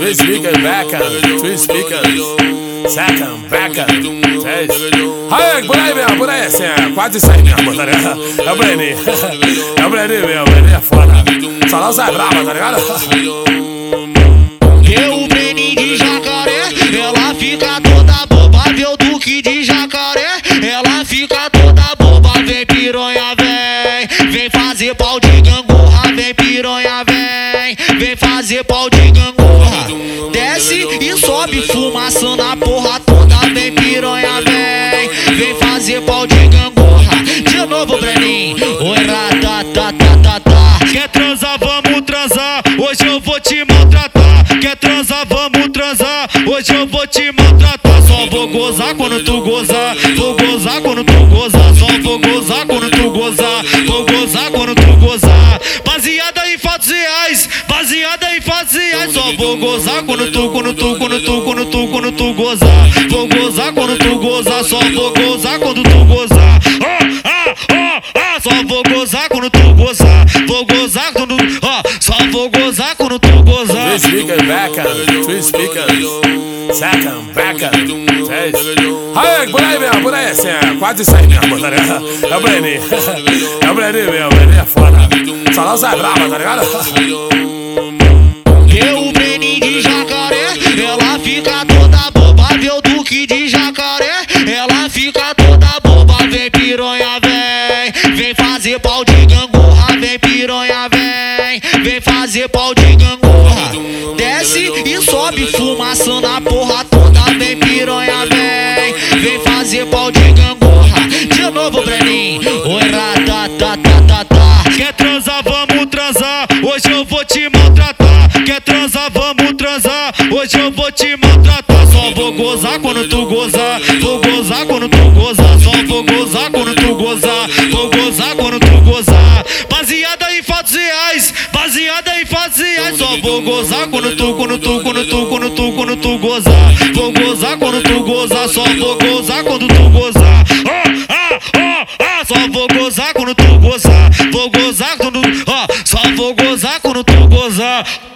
Twin speaker, backa, twin speaker, second, backa, três. Aí, por aí mesmo, por aí, assim, é quase isso aí mesmo, tá ligado? É o Breninho, é o Breninho mesmo, o é foda. Só não sai brava, tá ligado? Eu, o de jacaré, ela fica toda boba, o Duque de jacaré, ela fica toda boba, vem piranha, vem, vem fazer pau de piranha, vem, fazer pau de gangorra, desce e sobe fumaça na porra toda, vem piranha, vem, vem fazer pau de gangorra, de novo, Breninho, oi, ratatatatata, Quer transar, vamos transar. Hoje eu vou te maltratar. Quer transar, vamos transar. Hoje eu vou te maltratar. Só vou gozar quando tu gozar. Vou gozar quando tu gozar. Só vou gozar quando tu gozar. Vou gozar quando tu gozar. Vou gozar quando tu, quando tu, quando tu, quando tu, quando tu gozar. Vou gozar quando tu gozar. Só vou gozar quando tu gozar. Ah, ah, ah, ah. Só vou gozar quando tu gozar. Vou gozar quando. Ó, só vou gozar quando tu gozar. Twin speaker, backa, twin speaker, second, backa, três. Aí, por aí mesmo, por aí, assim, é quase isso aí mesmo, tá ligado? É o Breninho, é o Breninho mesmo, o é foda. Só não sai brava, tá ligado? Fica toda boba, vê o Duque de jacaré, ela fica toda boba, vem piranha, vem, vem fazer pau de gangorra, vem piranha, vem, vem fazer pau de gangorra, desce e sobe fumaça na porra toda, vem piranha, vem, vem fazer pau de gangorra, de novo, Breninho, oi, ratatatatata. Quer transar, vamos transar. Hoje eu vou te maltratar. Quer transar, vamos transar. Hoje eu vou te vou gozar quando tu gozar, vou gozar quando tu gozar, só vou gozar quando tu gozar, vou gozar quando tu gozar. Baseada em fatos reais, baseada em fatos reais, só vou gozar quando tu, quando tu, quando tu, quando tu, quando tu gozar, vou gozar quando tu gozar, só vou gozar quando tu gozar. Oh, ah, oh, ah, só vou gozar quando tu gozar, vou gozar quando, ó, oh, só vou gozar quando tu gozar.